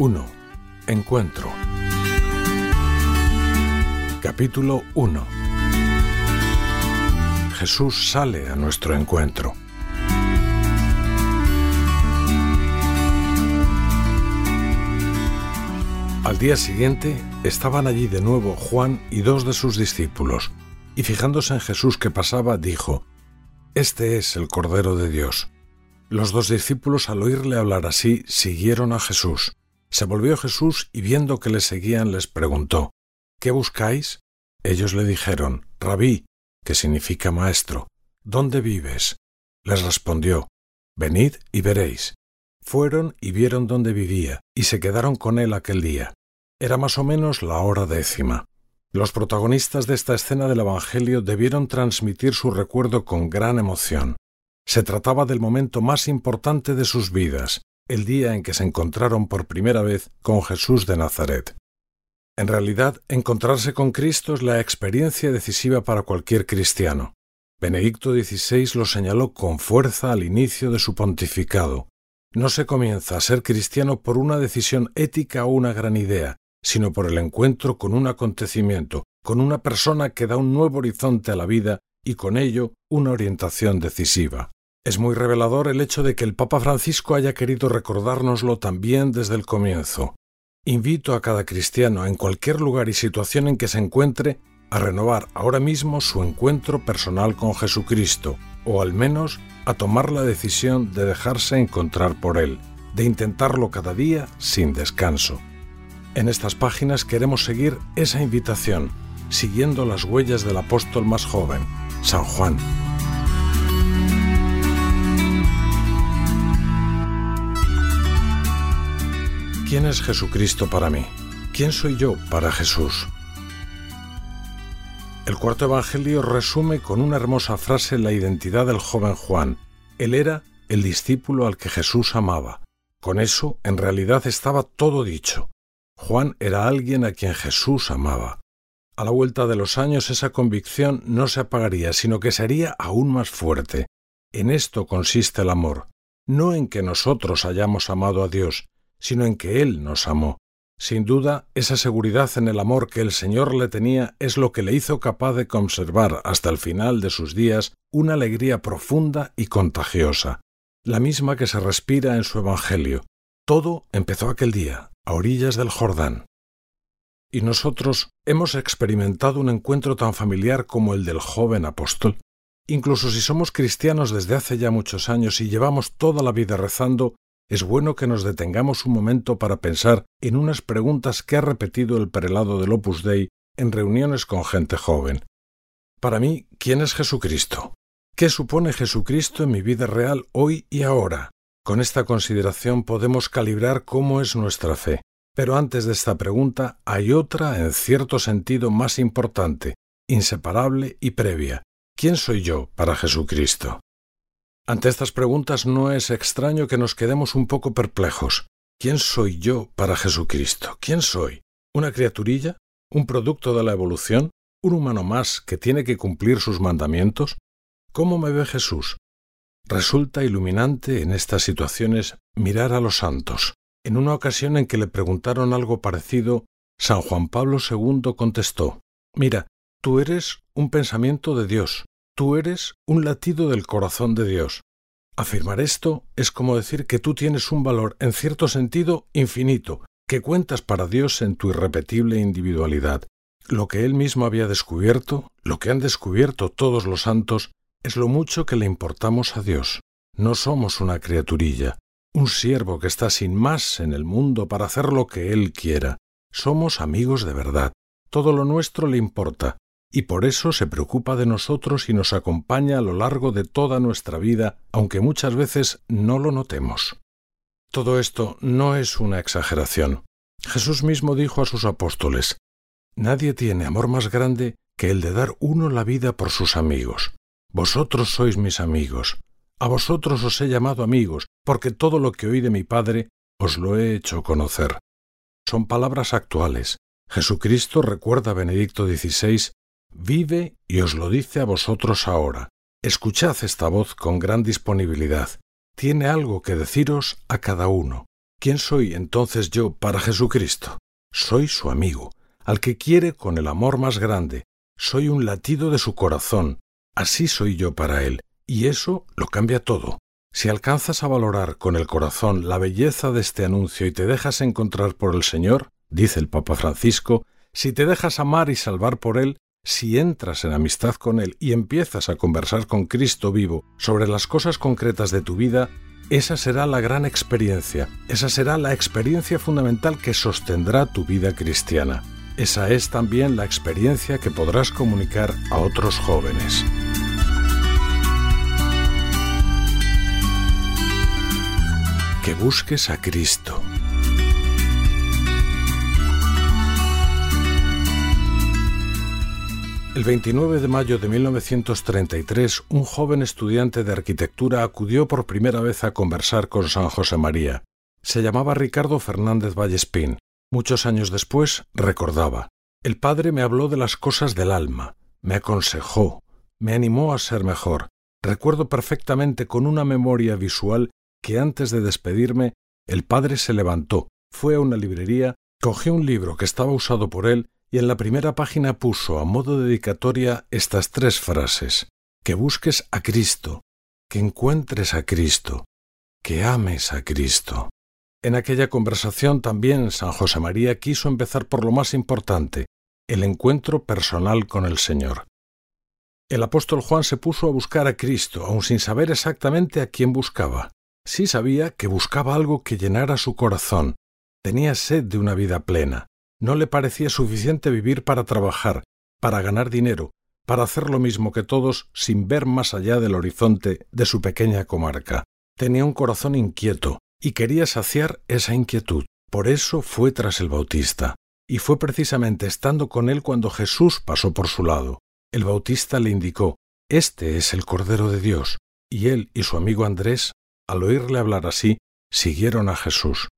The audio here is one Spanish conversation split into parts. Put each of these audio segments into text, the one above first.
1. Encuentro. Capítulo 1. Jesús sale a nuestro encuentro. Al día siguiente estaban allí de nuevo Juan y dos de sus discípulos, y fijándose en Jesús que pasaba, dijo, Este es el Cordero de Dios. Los dos discípulos al oírle hablar así siguieron a Jesús. Se volvió Jesús y viendo que le seguían les preguntó, ¿Qué buscáis? Ellos le dijeron, Rabí, que significa maestro, ¿dónde vives? Les respondió, Venid y veréis. Fueron y vieron dónde vivía, y se quedaron con él aquel día. Era más o menos la hora décima. Los protagonistas de esta escena del Evangelio debieron transmitir su recuerdo con gran emoción. Se trataba del momento más importante de sus vidas, el día en que se encontraron por primera vez con Jesús de Nazaret. En realidad, encontrarse con Cristo es la experiencia decisiva para cualquier cristiano. Benedicto XVI lo señaló con fuerza al inicio de su pontificado. No se comienza a ser cristiano por una decisión ética o una gran idea, sino por el encuentro con un acontecimiento, con una persona que da un nuevo horizonte a la vida y con ello una orientación decisiva. Es muy revelador el hecho de que el Papa Francisco haya querido recordárnoslo también desde el comienzo. Invito a cada cristiano, en cualquier lugar y situación en que se encuentre, a renovar ahora mismo su encuentro personal con Jesucristo, o al menos a tomar la decisión de dejarse encontrar por Él, de intentarlo cada día sin descanso. En estas páginas queremos seguir esa invitación, siguiendo las huellas del apóstol más joven, San Juan. ¿Quién es Jesucristo para mí? ¿Quién soy yo para Jesús? El cuarto Evangelio resume con una hermosa frase la identidad del joven Juan. Él era el discípulo al que Jesús amaba. Con eso, en realidad, estaba todo dicho. Juan era alguien a quien Jesús amaba. A la vuelta de los años esa convicción no se apagaría, sino que sería aún más fuerte. En esto consiste el amor, no en que nosotros hayamos amado a Dios, sino en que Él nos amó. Sin duda, esa seguridad en el amor que el Señor le tenía es lo que le hizo capaz de conservar hasta el final de sus días una alegría profunda y contagiosa, la misma que se respira en su Evangelio. Todo empezó aquel día, a orillas del Jordán. ¿Y nosotros hemos experimentado un encuentro tan familiar como el del joven apóstol? Incluso si somos cristianos desde hace ya muchos años y llevamos toda la vida rezando, es bueno que nos detengamos un momento para pensar en unas preguntas que ha repetido el prelado del Opus Dei en reuniones con gente joven. Para mí, ¿quién es Jesucristo? ¿Qué supone Jesucristo en mi vida real hoy y ahora? Con esta consideración podemos calibrar cómo es nuestra fe. Pero antes de esta pregunta hay otra en cierto sentido más importante, inseparable y previa. ¿Quién soy yo para Jesucristo? Ante estas preguntas no es extraño que nos quedemos un poco perplejos. ¿Quién soy yo para Jesucristo? ¿Quién soy? ¿Una criaturilla? ¿Un producto de la evolución? ¿Un humano más que tiene que cumplir sus mandamientos? ¿Cómo me ve Jesús? Resulta iluminante en estas situaciones mirar a los santos. En una ocasión en que le preguntaron algo parecido, San Juan Pablo II contestó, Mira, tú eres un pensamiento de Dios, Tú eres un latido del corazón de Dios. Afirmar esto es como decir que tú tienes un valor en cierto sentido infinito, que cuentas para Dios en tu irrepetible individualidad. Lo que Él mismo había descubierto, lo que han descubierto todos los santos, es lo mucho que le importamos a Dios. No somos una criaturilla, un siervo que está sin más en el mundo para hacer lo que Él quiera. Somos amigos de verdad. Todo lo nuestro le importa, y por eso se preocupa de nosotros y nos acompaña a lo largo de toda nuestra vida, aunque muchas veces no lo notemos. Todo esto no es una exageración. Jesús mismo dijo a sus apóstoles, Nadie tiene amor más grande que el de dar uno la vida por sus amigos. Vosotros sois mis amigos. A vosotros os he llamado amigos, porque todo lo que oí de mi Padre os lo he hecho conocer. Son palabras actuales. Jesucristo recuerda a Benedicto XVI Vive y os lo dice a vosotros ahora. Escuchad esta voz con gran disponibilidad. Tiene algo que deciros a cada uno. ¿quién soy entonces yo para Jesucristo? Soy su amigo, al que quiere con el amor más grande. Soy un latido de su corazón. Así soy yo para él, y eso lo cambia todo. Si alcanzas a valorar con el corazón la belleza de este anuncio y te dejas encontrar por el Señor, dice el Papa Francisco, si te dejas amar y salvar por Él, si entras en amistad con Él y empiezas a conversar con Cristo vivo sobre las cosas concretas de tu vida, esa será la gran experiencia, esa será la experiencia fundamental que sostendrá tu vida cristiana. Esa es también la experiencia que podrás comunicar a otros jóvenes. Que busques a Cristo. El 29 de mayo de 1933, un joven estudiante de arquitectura acudió por primera vez a conversar con San José María. Se llamaba Ricardo Fernández Vallespín. Muchos años después recordaba. El padre me habló de las cosas del alma, me aconsejó, me animó a ser mejor. Recuerdo perfectamente con una memoria visual que antes de despedirme, el padre se levantó, fue a una librería, cogió un libro que estaba usado por él y en la primera página puso a modo de dedicatoria estas tres frases que busques a Cristo, que encuentres a Cristo, que ames a Cristo. En aquella conversación también San José María quiso empezar por lo más importante, el encuentro personal con el Señor. El apóstol Juan se puso a buscar a Cristo, aun sin saber exactamente a quién buscaba. Sí sabía que buscaba algo que llenara su corazón, tenía sed de una vida plena. No le parecía suficiente vivir para trabajar, para ganar dinero, para hacer lo mismo que todos sin ver más allá del horizonte de su pequeña comarca. Tenía un corazón inquieto y quería saciar esa inquietud. Por eso fue tras el Bautista. Y fue precisamente estando con él cuando Jesús pasó por su lado. El Bautista le indicó, Este es el Cordero de Dios. Y él y su amigo Andrés, al oírle hablar así, siguieron a Jesús.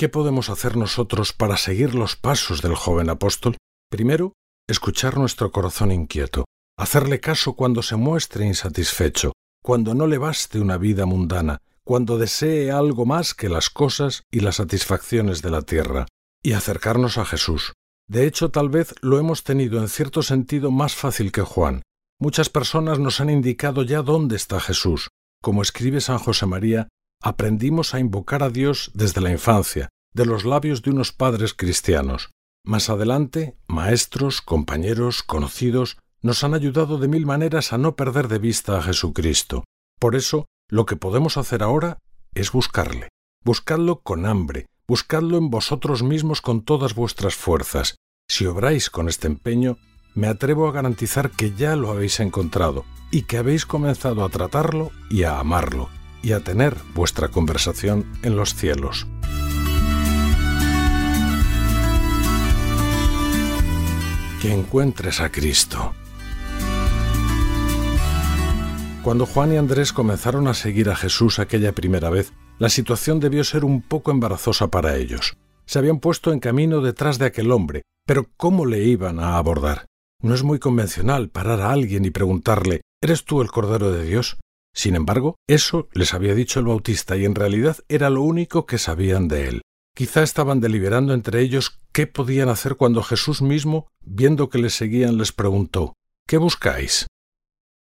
¿Qué podemos hacer nosotros para seguir los pasos del joven apóstol? Primero, escuchar nuestro corazón inquieto, hacerle caso cuando se muestre insatisfecho, cuando no le baste una vida mundana, cuando desee algo más que las cosas y las satisfacciones de la tierra, y acercarnos a Jesús. De hecho, tal vez lo hemos tenido en cierto sentido más fácil que Juan. Muchas personas nos han indicado ya dónde está Jesús. Como escribe San José María, aprendimos a invocar a Dios desde la infancia, de los labios de unos padres cristianos. Más adelante, maestros, compañeros, conocidos, nos han ayudado de mil maneras a no perder de vista a Jesucristo. Por eso, lo que podemos hacer ahora es buscarle. Buscadlo con hambre, buscadlo en vosotros mismos con todas vuestras fuerzas. Si obráis con este empeño, me atrevo a garantizar que ya lo habéis encontrado y que habéis comenzado a tratarlo y a amarlo y a tener vuestra conversación en los cielos. Que encuentres a Cristo. Cuando Juan y Andrés comenzaron a seguir a Jesús aquella primera vez, la situación debió ser un poco embarazosa para ellos. Se habían puesto en camino detrás de aquel hombre, pero ¿cómo le iban a abordar? No es muy convencional parar a alguien y preguntarle ¿Eres tú el Cordero de Dios? Sin embargo, eso les había dicho el Bautista y en realidad era lo único que sabían de él. Quizá estaban deliberando entre ellos qué podían hacer cuando Jesús mismo, viendo que les seguían, les preguntó ¿Qué buscáis?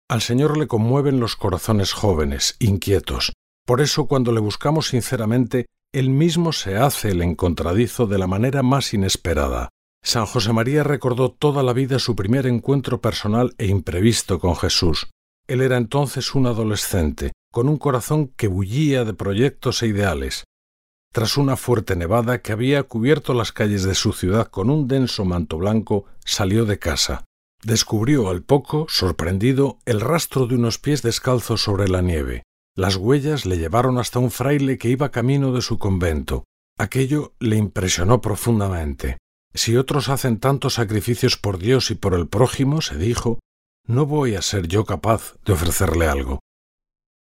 Al Señor le conmueven los corazones jóvenes, inquietos. Por eso cuando le buscamos sinceramente, Él mismo se hace el encontradizo de la manera más inesperada. San José María recordó toda la vida su primer encuentro personal e imprevisto con Jesús. Él era entonces un adolescente, con un corazón que bullía de proyectos e ideales. Tras una fuerte nevada que había cubierto las calles de su ciudad con un denso manto blanco, salió de casa. Descubrió al poco, sorprendido, el rastro de unos pies descalzos sobre la nieve. Las huellas le llevaron hasta un fraile que iba camino de su convento. Aquello le impresionó profundamente. Si otros hacen tantos sacrificios por Dios y por el prójimo, se dijo, no voy a ser yo capaz de ofrecerle algo.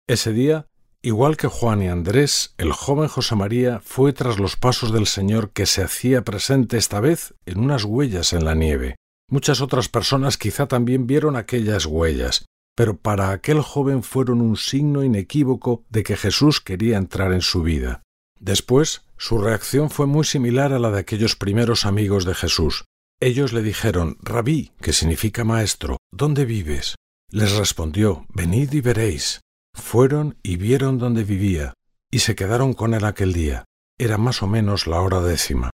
Ese día, igual que Juan y Andrés, el joven José María fue tras los pasos del Señor que se hacía presente esta vez en unas huellas en la nieve. Muchas otras personas quizá también vieron aquellas huellas, pero para aquel joven fueron un signo inequívoco de que Jesús quería entrar en su vida. Después, su reacción fue muy similar a la de aquellos primeros amigos de Jesús. Ellos le dijeron, Rabí, que significa maestro, ¿dónde vives? Les respondió, Venid y veréis. Fueron y vieron dónde vivía, y se quedaron con él aquel día. Era más o menos la hora décima.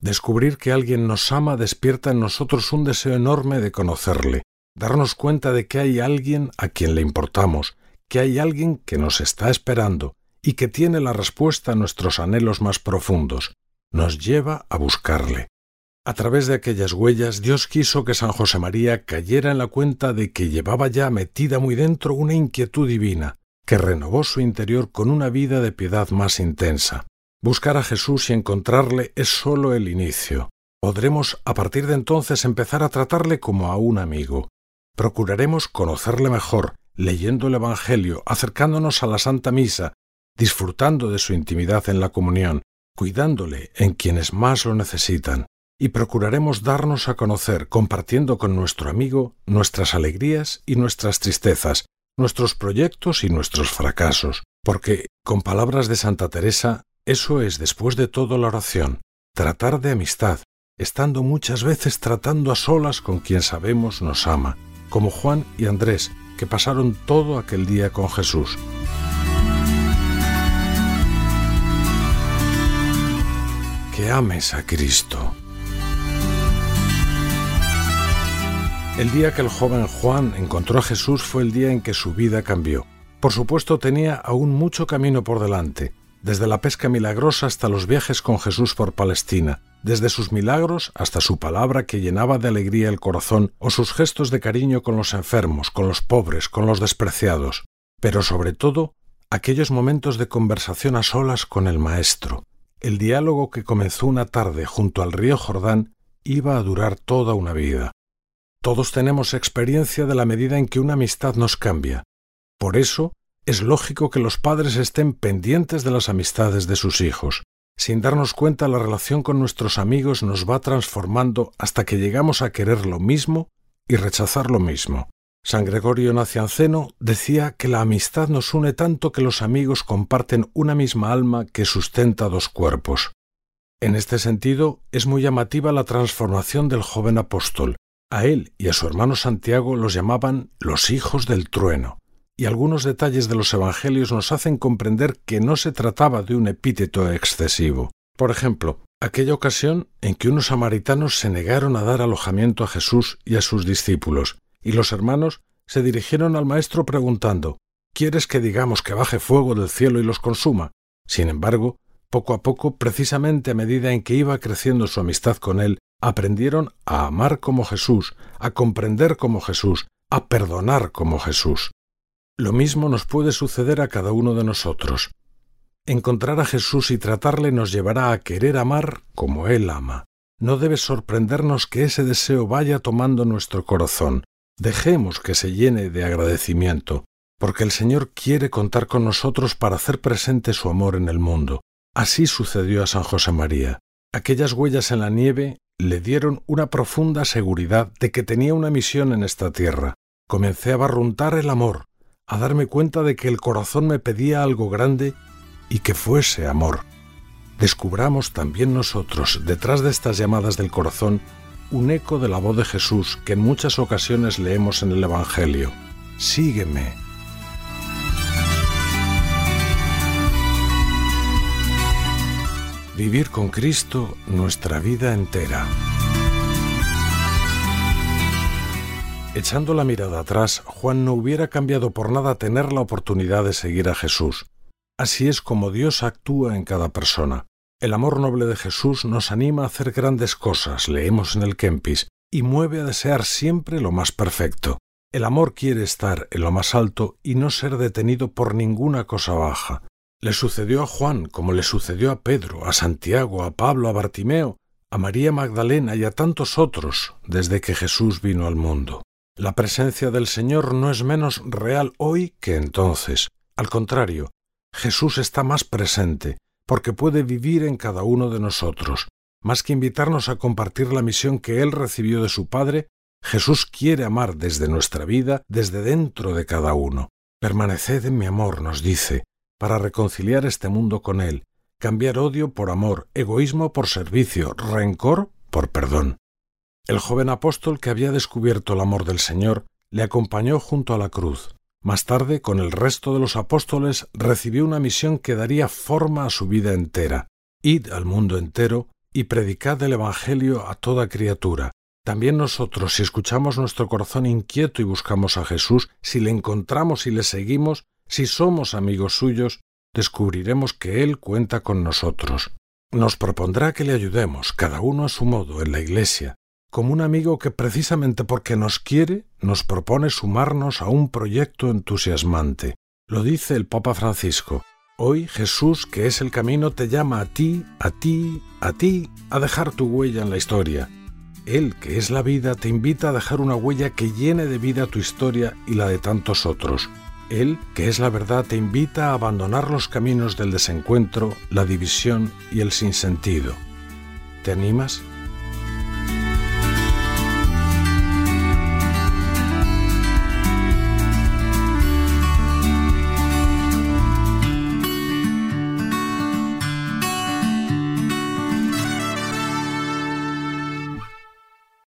Descubrir que alguien nos ama despierta en nosotros un deseo enorme de conocerle, darnos cuenta de que hay alguien a quien le importamos, que hay alguien que nos está esperando y que tiene la respuesta a nuestros anhelos más profundos. Nos lleva a buscarle. A través de aquellas huellas, Dios quiso que San José María cayera en la cuenta de que llevaba ya metida muy dentro una inquietud divina, que renovó su interior con una vida de piedad más intensa. Buscar a Jesús y encontrarle es sólo el inicio. Podremos a partir de entonces empezar a tratarle como a un amigo. Procuraremos conocerle mejor, leyendo el Evangelio, acercándonos a la Santa Misa, disfrutando de su intimidad en la comunión, cuidándole en quienes más lo necesitan y procuraremos darnos a conocer compartiendo con nuestro amigo nuestras alegrías y nuestras tristezas, nuestros proyectos y nuestros fracasos, porque, con palabras de Santa Teresa, eso es después de todo la oración, tratar de amistad, estando muchas veces tratando a solas con quien sabemos nos ama, como Juan y Andrés, que pasaron todo aquel día con Jesús. Que ames a Cristo. El día que el joven Juan encontró a Jesús fue el día en que su vida cambió. Por supuesto tenía aún mucho camino por delante, desde la pesca milagrosa hasta los viajes con Jesús por Palestina, desde sus milagros hasta su palabra que llenaba de alegría el corazón o sus gestos de cariño con los enfermos, con los pobres, con los despreciados, pero sobre todo aquellos momentos de conversación a solas con el Maestro. El diálogo que comenzó una tarde junto al río Jordán iba a durar toda una vida. Todos tenemos experiencia de la medida en que una amistad nos cambia. Por eso, es lógico que los padres estén pendientes de las amistades de sus hijos. Sin darnos cuenta, la relación con nuestros amigos nos va transformando hasta que llegamos a querer lo mismo y rechazar lo mismo. San Gregorio Nacianceno decía que la amistad nos une tanto que los amigos comparten una misma alma que sustenta dos cuerpos. En este sentido, es muy llamativa la transformación del joven apóstol, a él y a su hermano Santiago los llamaban los hijos del trueno, y algunos detalles de los Evangelios nos hacen comprender que no se trataba de un epíteto excesivo. Por ejemplo, aquella ocasión en que unos samaritanos se negaron a dar alojamiento a Jesús y a sus discípulos, y los hermanos se dirigieron al Maestro preguntando ¿Quieres que digamos que baje fuego del cielo y los consuma? Sin embargo, poco a poco, precisamente a medida en que iba creciendo su amistad con él, aprendieron a amar como Jesús, a comprender como Jesús, a perdonar como Jesús. Lo mismo nos puede suceder a cada uno de nosotros. Encontrar a Jesús y tratarle nos llevará a querer amar como Él ama. No debe sorprendernos que ese deseo vaya tomando nuestro corazón. Dejemos que se llene de agradecimiento, porque el Señor quiere contar con nosotros para hacer presente su amor en el mundo. Así sucedió a San José María. Aquellas huellas en la nieve le dieron una profunda seguridad de que tenía una misión en esta tierra. Comencé a barruntar el amor, a darme cuenta de que el corazón me pedía algo grande y que fuese amor. Descubramos también nosotros, detrás de estas llamadas del corazón, un eco de la voz de Jesús que en muchas ocasiones leemos en el Evangelio. Sígueme. Vivir con Cristo nuestra vida entera. Echando la mirada atrás, Juan no hubiera cambiado por nada tener la oportunidad de seguir a Jesús. Así es como Dios actúa en cada persona. El amor noble de Jesús nos anima a hacer grandes cosas, leemos en el Kempis, y mueve a desear siempre lo más perfecto. El amor quiere estar en lo más alto y no ser detenido por ninguna cosa baja. Le sucedió a Juan como le sucedió a Pedro, a Santiago, a Pablo, a Bartimeo, a María Magdalena y a tantos otros desde que Jesús vino al mundo. La presencia del Señor no es menos real hoy que entonces. Al contrario, Jesús está más presente, porque puede vivir en cada uno de nosotros. Más que invitarnos a compartir la misión que Él recibió de su Padre, Jesús quiere amar desde nuestra vida, desde dentro de cada uno. Permaneced en mi amor, nos dice, para reconciliar este mundo con Él, cambiar odio por amor, egoísmo por servicio, rencor por perdón. El joven apóstol que había descubierto el amor del Señor le acompañó junto a la cruz. Más tarde, con el resto de los apóstoles, recibió una misión que daría forma a su vida entera. Id al mundo entero y predicad el Evangelio a toda criatura. También nosotros, si escuchamos nuestro corazón inquieto y buscamos a Jesús, si le encontramos y le seguimos, si somos amigos suyos, descubriremos que Él cuenta con nosotros. Nos propondrá que le ayudemos, cada uno a su modo, en la Iglesia, como un amigo que precisamente porque nos quiere, nos propone sumarnos a un proyecto entusiasmante. Lo dice el Papa Francisco. Hoy Jesús, que es el camino, te llama a ti, a ti, a ti, a dejar tu huella en la historia. Él, que es la vida, te invita a dejar una huella que llene de vida tu historia y la de tantos otros. Él, que es la verdad, te invita a abandonar los caminos del desencuentro, la división y el sinsentido. ¿Te animas?